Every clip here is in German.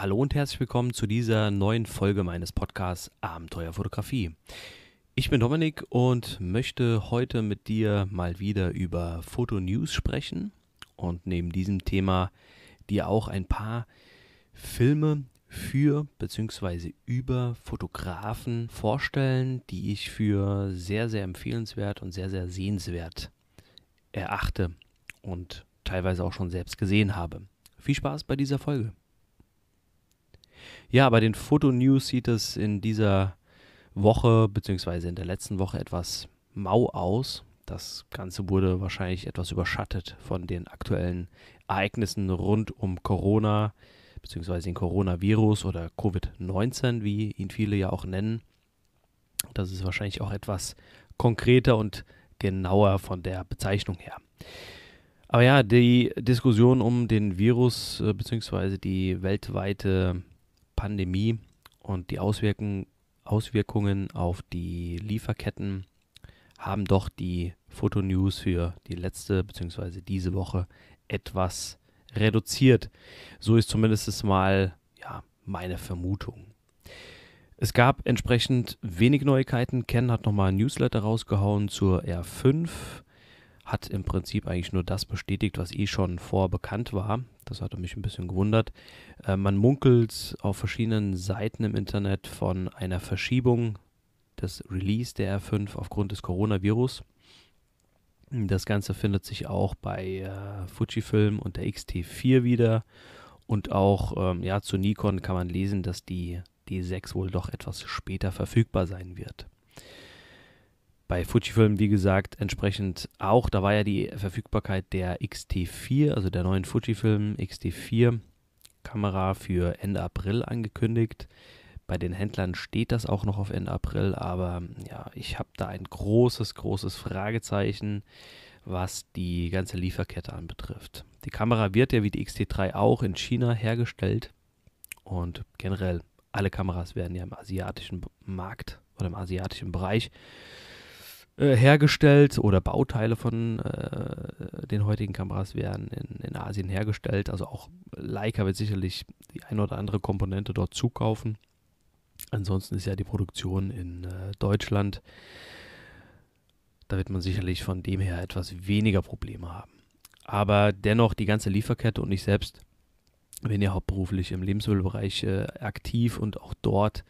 Hallo und herzlich willkommen zu dieser neuen Folge meines Podcasts Abenteuerfotografie. Ich bin Dominik und möchte heute mit dir mal wieder über Fotonews sprechen und neben diesem Thema dir auch ein paar Filme für bzw. über Fotografen vorstellen, die ich für sehr, sehr empfehlenswert und sehr, sehr sehenswert erachte und teilweise auch schon selbst gesehen habe. Viel Spaß bei dieser Folge. Ja, bei den Fotonews sieht es in dieser Woche bzw. in der letzten Woche etwas mau aus. Das Ganze wurde wahrscheinlich etwas überschattet von den aktuellen Ereignissen rund um Corona bzw. den Coronavirus oder Covid-19, wie ihn viele ja auch nennen. Das ist wahrscheinlich auch etwas konkreter und genauer von der Bezeichnung her. Aber ja, die Diskussion um den Virus äh, bzw. die weltweite Pandemie und die Auswirkungen, Auswirkungen auf die Lieferketten haben doch die Fotonews für die letzte bzw. diese Woche etwas reduziert. So ist zumindest mal ja, meine Vermutung. Es gab entsprechend wenig Neuigkeiten. Ken hat nochmal ein Newsletter rausgehauen zur R5 hat im Prinzip eigentlich nur das bestätigt, was eh schon vorbekannt war. Das hatte mich ein bisschen gewundert. Äh, man munkelt auf verschiedenen Seiten im Internet von einer Verschiebung des Release der R5 aufgrund des Coronavirus. Das Ganze findet sich auch bei äh, Fujifilm und der X-T4 wieder. Und auch ähm, ja, zu Nikon kann man lesen, dass die D6 wohl doch etwas später verfügbar sein wird bei Fujifilm, wie gesagt, entsprechend auch, da war ja die Verfügbarkeit der X-T4, also der neuen Fujifilm X-T4 Kamera für Ende April angekündigt. Bei den Händlern steht das auch noch auf Ende April, aber ja, ich habe da ein großes, großes Fragezeichen, was die ganze Lieferkette anbetrifft. Die Kamera wird ja wie die X-T3 auch in China hergestellt und generell alle Kameras werden ja im asiatischen Markt oder im asiatischen Bereich äh, hergestellt oder Bauteile von äh, den heutigen Kameras werden in, in, Asien hergestellt. Also auch Leica wird sicherlich die eine oder andere Komponente dort zukaufen. Ansonsten ist ja die Produktion in äh, Deutschland. Da wird man sicherlich von dem her etwas weniger Probleme haben. Aber dennoch die ganze Lieferkette und ich selbst bin ja hauptberuflich im Lebensmittelbereich äh, aktiv und auch dort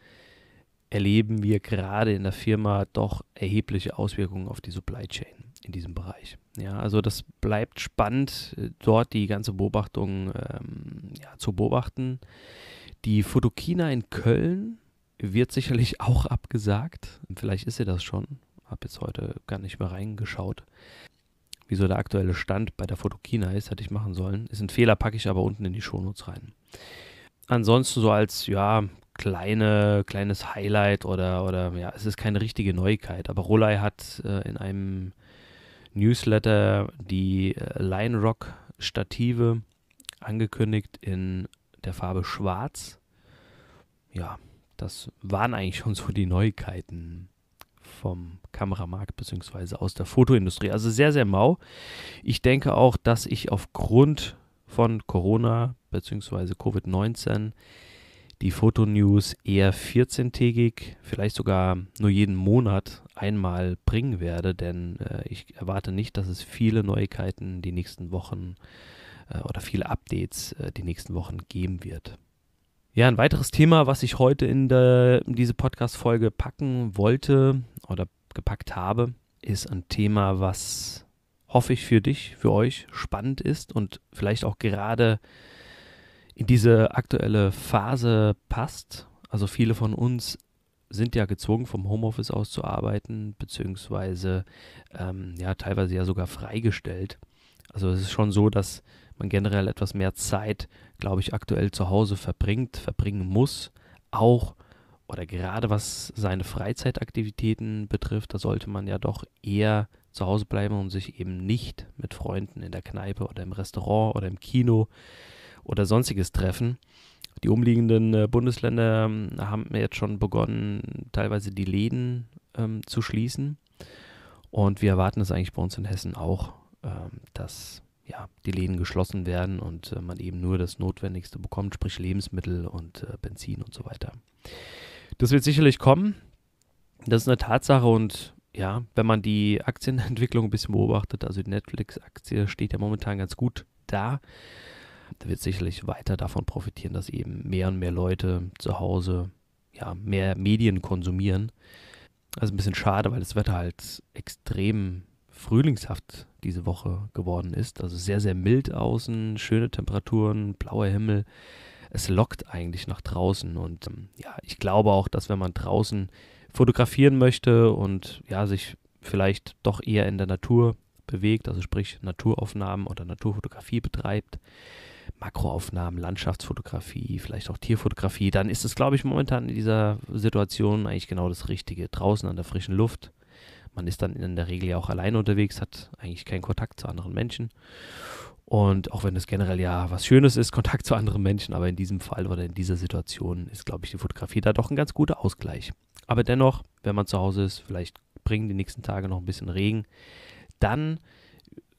erleben wir gerade in der Firma doch erhebliche Auswirkungen auf die Supply Chain in diesem Bereich. Ja, also das bleibt spannend, äh, dort die ganze Beobachtung ähm, ja, zu beobachten. Die Fotokina in Köln wird sicherlich auch abgesagt. Vielleicht ist sie das schon. Habe jetzt heute gar nicht mehr reingeschaut. Wieso der aktuelle Stand bei der Fotokina ist, hätte ich machen sollen. Ist ein Fehler, packe ich aber unten in die Shownotes rein. Ansonsten so als ja, kleine, kleines Highlight oder, oder ja, es ist keine richtige Neuigkeit. Aber Rolei hat äh, in einem Newsletter die äh, Line Rock Stative angekündigt in der Farbe Schwarz. Ja, das waren eigentlich schon so die Neuigkeiten vom Kameramarkt bzw. aus der Fotoindustrie. Also sehr, sehr mau. Ich denke auch, dass ich aufgrund von Corona bzw. Covid-19 die Fotonews eher 14-tägig, vielleicht sogar nur jeden Monat einmal bringen werde, denn äh, ich erwarte nicht, dass es viele Neuigkeiten die nächsten Wochen äh, oder viele Updates äh, die nächsten Wochen geben wird. Ja, ein weiteres Thema, was ich heute in, der, in diese Podcast-Folge packen wollte oder gepackt habe, ist ein Thema, was hoffe ich für dich, für euch spannend ist und vielleicht auch gerade in diese aktuelle Phase passt. Also viele von uns sind ja gezwungen, vom Homeoffice aus zu arbeiten, beziehungsweise ähm, ja teilweise ja sogar freigestellt. Also es ist schon so, dass man generell etwas mehr Zeit, glaube ich, aktuell zu Hause verbringt, verbringen muss. Auch oder gerade was seine Freizeitaktivitäten betrifft, da sollte man ja doch eher zu Hause bleiben und sich eben nicht mit Freunden in der Kneipe oder im Restaurant oder im Kino oder sonstiges treffen. Die umliegenden äh, Bundesländer ähm, haben jetzt schon begonnen, teilweise die Läden ähm, zu schließen. Und wir erwarten es eigentlich bei uns in Hessen auch, ähm, dass ja, die Läden geschlossen werden und äh, man eben nur das Notwendigste bekommt, sprich Lebensmittel und äh, Benzin und so weiter. Das wird sicherlich kommen. Das ist eine Tatsache und ja, wenn man die Aktienentwicklung ein bisschen beobachtet, also die Netflix-Aktie steht ja momentan ganz gut da. Da wird sicherlich weiter davon profitieren, dass eben mehr und mehr Leute zu Hause ja, mehr Medien konsumieren. Also ein bisschen schade, weil das Wetter halt extrem frühlingshaft diese Woche geworden ist. Also sehr, sehr mild außen, schöne Temperaturen, blauer Himmel. Es lockt eigentlich nach draußen. Und ähm, ja, ich glaube auch, dass wenn man draußen fotografieren möchte und ja, sich vielleicht doch eher in der Natur bewegt, also sprich Naturaufnahmen oder Naturfotografie betreibt, Makroaufnahmen, Landschaftsfotografie, vielleicht auch Tierfotografie, dann ist es, glaube ich, momentan in dieser Situation eigentlich genau das Richtige. Draußen an der frischen Luft. Man ist dann in der Regel ja auch alleine unterwegs, hat eigentlich keinen Kontakt zu anderen Menschen. Und auch wenn es generell ja was Schönes ist, Kontakt zu anderen Menschen, aber in diesem Fall oder in dieser Situation ist, glaube ich, die Fotografie da doch ein ganz guter Ausgleich. Aber dennoch, wenn man zu Hause ist, vielleicht bringen die nächsten Tage noch ein bisschen Regen, dann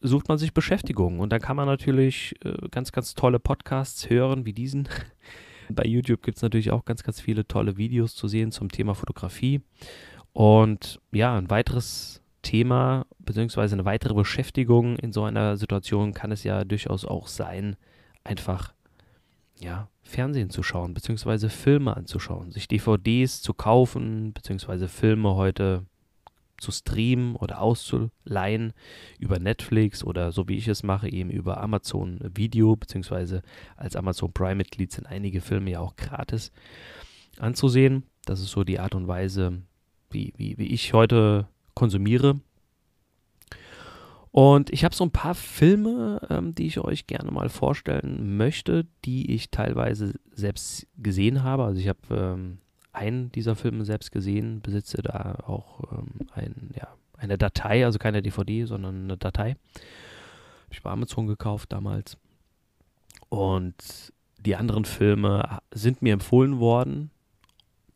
sucht man sich Beschäftigung und dann kann man natürlich äh, ganz, ganz tolle Podcasts hören wie diesen. Bei YouTube gibt es natürlich auch ganz, ganz viele tolle Videos zu sehen zum Thema Fotografie. Und ja, ein weiteres Thema beziehungsweise eine weitere Beschäftigung in so einer Situation kann es ja durchaus auch sein, einfach ja, Fernsehen zu schauen, beziehungsweise Filme anzuschauen, sich DVDs zu kaufen, beziehungsweise Filme heute zu streamen oder auszuleihen über Netflix oder so wie ich es mache, eben über Amazon Video, beziehungsweise als Amazon Prime-Mitglied sind einige Filme ja auch gratis anzusehen. Das ist so die Art und Weise, wie, wie, wie ich heute konsumiere. Und ich habe so ein paar Filme, ähm, die ich euch gerne mal vorstellen möchte, die ich teilweise selbst gesehen habe. Also ich habe ähm, einen dieser Filme selbst gesehen, besitze da auch ähm, ein, ja, eine Datei, also keine DVD, sondern eine Datei. Habe ich bei Amazon gekauft damals. Und die anderen Filme sind mir empfohlen worden,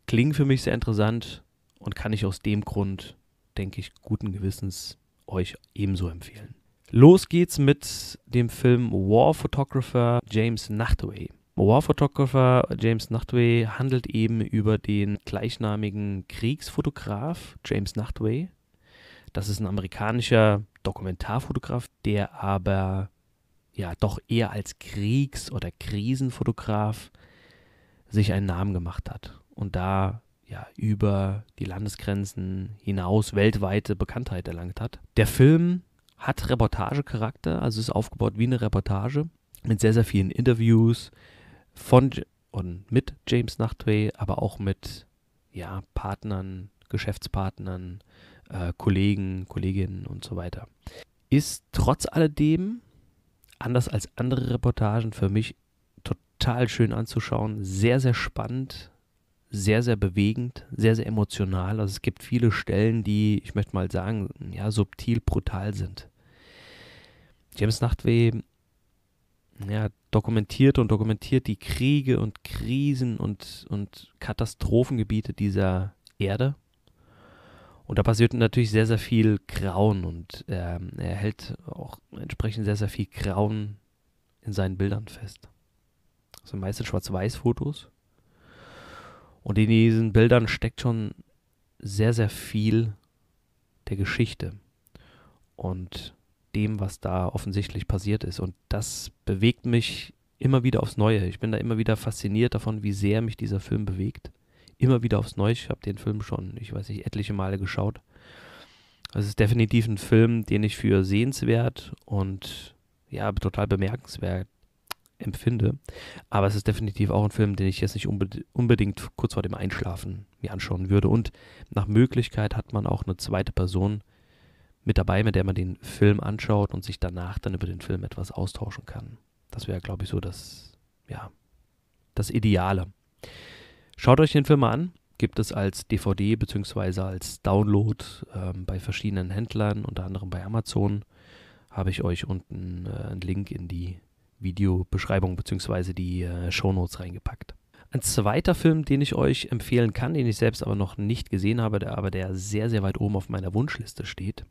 klingen für mich sehr interessant und kann ich aus dem Grund, denke ich, guten Gewissens euch ebenso empfehlen. Los geht's mit dem Film War Photographer James Nachtway. War Photographer James Nachtway handelt eben über den gleichnamigen Kriegsfotograf James Nachtway. Das ist ein amerikanischer Dokumentarfotograf, der aber ja doch eher als Kriegs- oder Krisenfotograf sich einen Namen gemacht hat und da ja über die Landesgrenzen hinaus weltweite Bekanntheit erlangt hat. Der Film hat Reportagecharakter, also ist aufgebaut wie eine Reportage mit sehr, sehr vielen Interviews, von und mit James Nachtwey, aber auch mit ja, Partnern, Geschäftspartnern, äh, Kollegen, Kolleginnen und so weiter. Ist trotz alledem, anders als andere Reportagen, für mich total schön anzuschauen, sehr, sehr spannend, sehr, sehr bewegend, sehr, sehr emotional. Also es gibt viele Stellen, die, ich möchte mal sagen, ja, subtil brutal sind. James Nachtwey ja, dokumentiert und dokumentiert die Kriege und Krisen und, und Katastrophengebiete dieser Erde. Und da passiert natürlich sehr, sehr viel Grauen und ähm, er hält auch entsprechend sehr, sehr viel Grauen in seinen Bildern fest. Das sind meistens Schwarz-Weiß-Fotos. Und in diesen Bildern steckt schon sehr, sehr viel der Geschichte. Und dem, was da offensichtlich passiert ist. Und das bewegt mich immer wieder aufs Neue. Ich bin da immer wieder fasziniert davon, wie sehr mich dieser Film bewegt. Immer wieder aufs Neue. Ich habe den Film schon, ich weiß nicht, etliche Male geschaut. Es ist definitiv ein Film, den ich für sehenswert und ja, total bemerkenswert empfinde. Aber es ist definitiv auch ein Film, den ich jetzt nicht unbedingt kurz vor dem Einschlafen mir anschauen würde. Und nach Möglichkeit hat man auch eine zweite Person, mit dabei, mit der man den Film anschaut und sich danach dann über den Film etwas austauschen kann. Das wäre, glaube ich, so das, ja, das Ideale. Schaut euch den Film mal an. Gibt es als DVD bzw. als Download ähm, bei verschiedenen Händlern, unter anderem bei Amazon. Habe ich euch unten äh, einen Link in die Videobeschreibung bzw. die äh, Shownotes reingepackt. Ein zweiter Film, den ich euch empfehlen kann, den ich selbst aber noch nicht gesehen habe, der, aber der sehr, sehr weit oben auf meiner Wunschliste steht,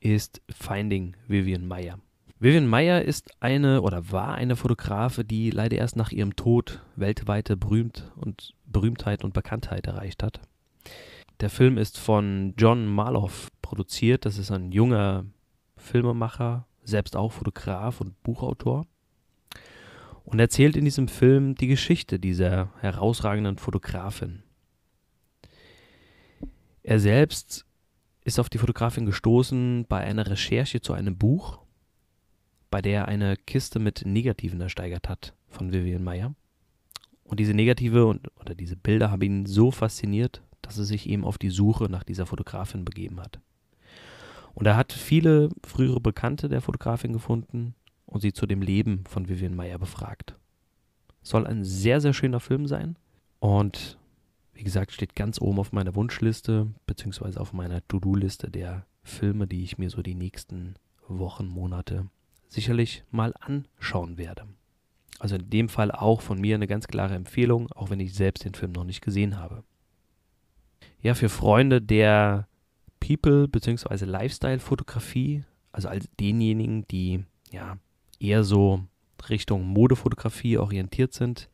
ist Finding Vivian Meyer. Vivian Meyer ist eine oder war eine Fotografe, die leider erst nach ihrem Tod weltweite Berühmt und Berühmtheit und Bekanntheit erreicht hat. Der Film ist von John Marloff produziert. Das ist ein junger Filmemacher, selbst auch Fotograf und Buchautor. Und erzählt in diesem Film die Geschichte dieser herausragenden Fotografin. Er selbst ist auf die Fotografin gestoßen bei einer Recherche zu einem Buch bei der er eine Kiste mit Negativen ersteigert hat von Vivian Meyer. Und diese Negative und, oder diese Bilder haben ihn so fasziniert, dass er sich eben auf die Suche nach dieser Fotografin begeben hat. Und er hat viele frühere Bekannte der Fotografin gefunden und sie zu dem Leben von Vivian Meyer befragt. Soll ein sehr, sehr schöner Film sein und wie gesagt, steht ganz oben auf meiner Wunschliste, beziehungsweise auf meiner To-Do-Liste der Filme, die ich mir so die nächsten Wochen, Monate sicherlich mal anschauen werde. Also in dem Fall auch von mir eine ganz klare Empfehlung, auch wenn ich selbst den Film noch nicht gesehen habe. Ja, für Freunde der People- bzw. Lifestyle-Fotografie, also all denjenigen, die ja eher so Richtung Modefotografie orientiert sind,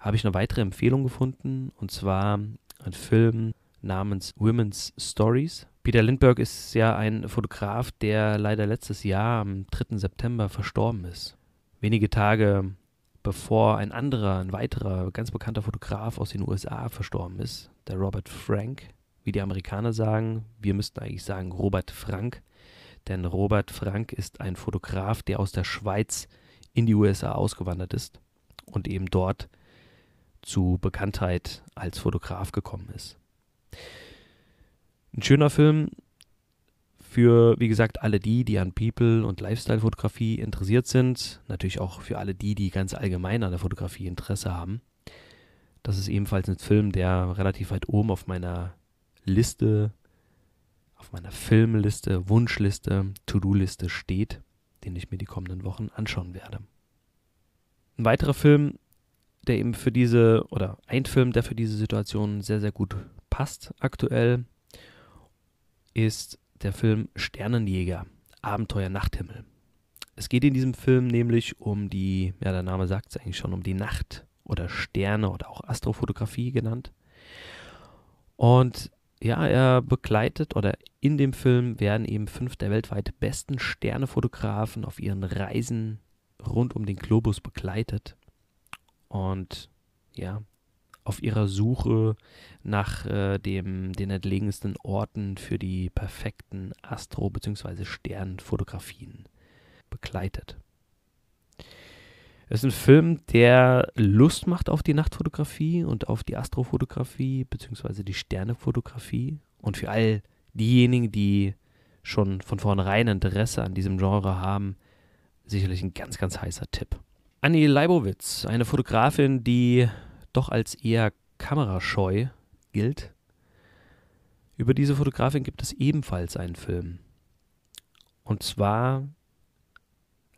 habe ich eine weitere Empfehlung gefunden und zwar ein Film namens Women's Stories Peter Lindbergh ist ja ein Fotograf, der leider letztes Jahr am 3. September verstorben ist. Wenige Tage bevor ein anderer, ein weiterer ganz bekannter Fotograf aus den USA verstorben ist, der Robert Frank, wie die Amerikaner sagen. Wir müssten eigentlich sagen Robert Frank, denn Robert Frank ist ein Fotograf, der aus der Schweiz in die USA ausgewandert ist und eben dort zu Bekanntheit als Fotograf gekommen ist. Ein schöner Film für, wie gesagt, alle die, die an People- und Lifestyle-Fotografie interessiert sind. Natürlich auch für alle die, die ganz allgemein an der Fotografie Interesse haben. Das ist ebenfalls ein Film, der relativ weit oben auf meiner Liste, auf meiner Filmliste, Wunschliste, To-Do-Liste steht, den ich mir die kommenden Wochen anschauen werde. Ein weiterer Film, der eben für diese, oder ein Film, der für diese Situation sehr, sehr gut passt aktuell, ist der Film Sternenjäger, Abenteuer Nachthimmel. Es geht in diesem Film nämlich um die, ja, der Name sagt es eigentlich schon, um die Nacht oder Sterne oder auch Astrofotografie genannt. Und ja, er begleitet oder in dem Film werden eben fünf der weltweit besten Sternefotografen auf ihren Reisen rund um den Globus begleitet. Und ja, auf ihrer Suche nach äh, dem, den entlegensten Orten für die perfekten Astro- bzw. Sternfotografien begleitet. Es ist ein Film, der Lust macht auf die Nachtfotografie und auf die Astrofotografie bzw. die Sternefotografie. Und für all diejenigen, die schon von vornherein Interesse an diesem Genre haben, sicherlich ein ganz, ganz heißer Tipp. Annie Leibowitz, eine Fotografin, die doch als eher kamerascheu gilt. Über diese Fotografin gibt es ebenfalls einen Film. Und zwar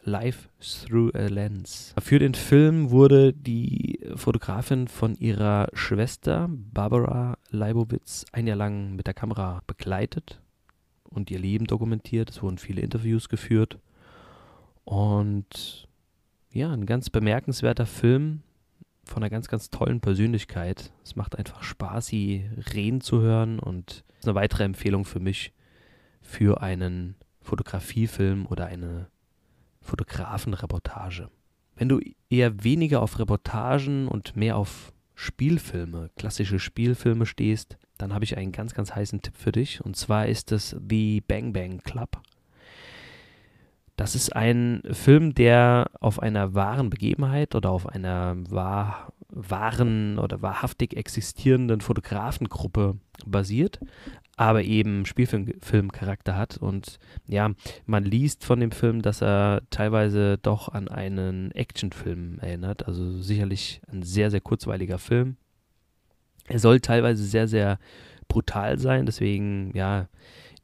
Life Through a Lens. Für den Film wurde die Fotografin von ihrer Schwester Barbara Leibowitz ein Jahr lang mit der Kamera begleitet und ihr Leben dokumentiert. Es wurden viele Interviews geführt. Und ja, ein ganz bemerkenswerter Film, von einer ganz, ganz tollen Persönlichkeit. Es macht einfach Spaß, sie reden zu hören und ist eine weitere Empfehlung für mich für einen Fotografiefilm oder eine Fotografenreportage. Wenn du eher weniger auf Reportagen und mehr auf Spielfilme, klassische Spielfilme stehst, dann habe ich einen ganz, ganz heißen Tipp für dich. Und zwar ist es The Bang Bang Club. Das ist ein Film, der auf einer wahren Begebenheit oder auf einer wahr, wahren oder wahrhaftig existierenden Fotografengruppe basiert, aber eben Spielfilmcharakter hat. Und ja, man liest von dem Film, dass er teilweise doch an einen Actionfilm erinnert. Also sicherlich ein sehr, sehr kurzweiliger Film. Er soll teilweise sehr, sehr brutal sein. Deswegen, ja,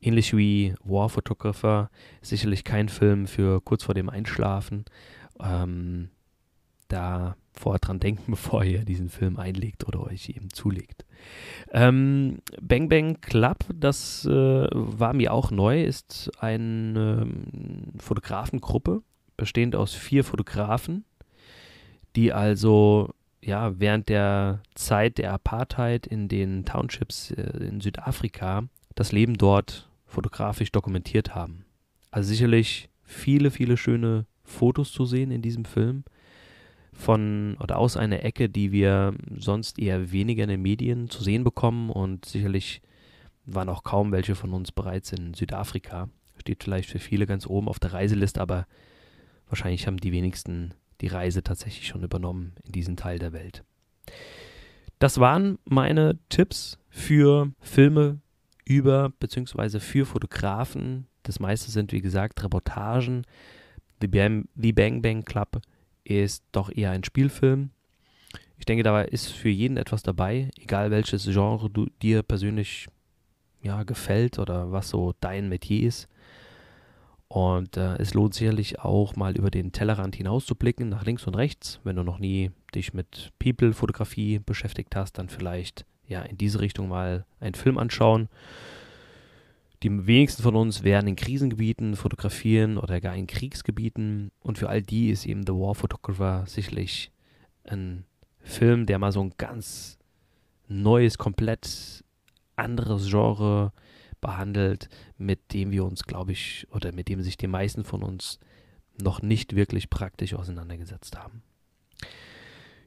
ähnlich wie War Photographer, sicherlich kein Film für kurz vor dem Einschlafen. Ähm, da vorher dran denken, bevor ihr diesen Film einlegt oder euch eben zulegt. Ähm, Bang Bang Club, das äh, war mir auch neu, ist eine ähm, Fotografengruppe, bestehend aus vier Fotografen, die also ja, während der Zeit der Apartheid in den Townships äh, in Südafrika das Leben dort fotografisch dokumentiert haben. Also sicherlich viele, viele schöne Fotos zu sehen in diesem Film von oder aus einer Ecke, die wir sonst eher weniger in den Medien zu sehen bekommen und sicherlich waren auch kaum welche von uns bereits in Südafrika. Steht vielleicht für viele ganz oben auf der Reiseliste, aber wahrscheinlich haben die wenigsten die Reise tatsächlich schon übernommen in diesen Teil der Welt. Das waren meine Tipps für Filme über bzw. für Fotografen. Das meiste sind, wie gesagt, Reportagen. The Bang, The Bang Bang Club ist doch eher ein Spielfilm. Ich denke, dabei ist für jeden etwas dabei, egal welches Genre du dir persönlich ja, gefällt oder was so dein Metier ist. Und äh, es lohnt sicherlich auch mal über den Tellerrand hinauszublicken, nach links und rechts. Wenn du noch nie dich mit People-Fotografie beschäftigt hast, dann vielleicht ja in diese Richtung mal einen Film anschauen. Die wenigsten von uns werden in Krisengebieten fotografieren oder gar in Kriegsgebieten. Und für all die ist eben The War Photographer sicherlich ein Film, der mal so ein ganz neues, komplett anderes Genre behandelt, mit dem wir uns, glaube ich, oder mit dem sich die meisten von uns noch nicht wirklich praktisch auseinandergesetzt haben.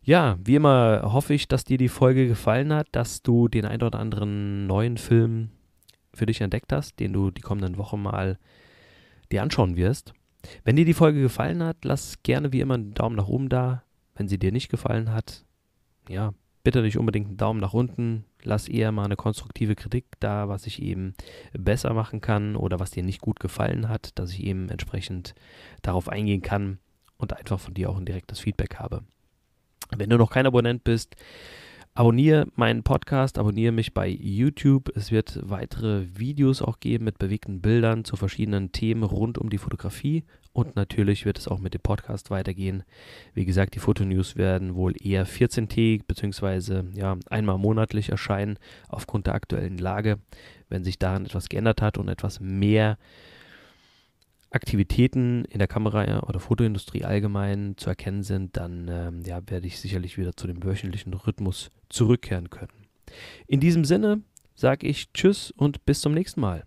Ja, wie immer hoffe ich, dass dir die Folge gefallen hat, dass du den ein oder anderen neuen Film für dich entdeckt hast, den du die kommenden Wochen mal dir anschauen wirst. Wenn dir die Folge gefallen hat, lass gerne wie immer einen Daumen nach oben da. Wenn sie dir nicht gefallen hat, ja, bitte nicht unbedingt einen Daumen nach unten. Lass eher mal eine konstruktive Kritik da, was ich eben besser machen kann oder was dir nicht gut gefallen hat, dass ich eben entsprechend darauf eingehen kann und einfach von dir auch ein direktes Feedback habe. Wenn du noch kein Abonnent bist, Abonniere meinen Podcast, abonniere mich bei YouTube. Es wird weitere Videos auch geben mit bewegten Bildern zu verschiedenen Themen rund um die Fotografie. Und natürlich wird es auch mit dem Podcast weitergehen. Wie gesagt, die Fotonews werden wohl eher 14-tägig bzw. Ja, einmal monatlich erscheinen aufgrund der aktuellen Lage. Wenn sich daran etwas geändert hat und etwas mehr Aktivitäten in der Kamera- oder Fotoindustrie allgemein zu erkennen sind, dann ähm, ja, werde ich sicherlich wieder zu dem wöchentlichen Rhythmus zurückkehren können. In diesem Sinne sage ich Tschüss und bis zum nächsten Mal.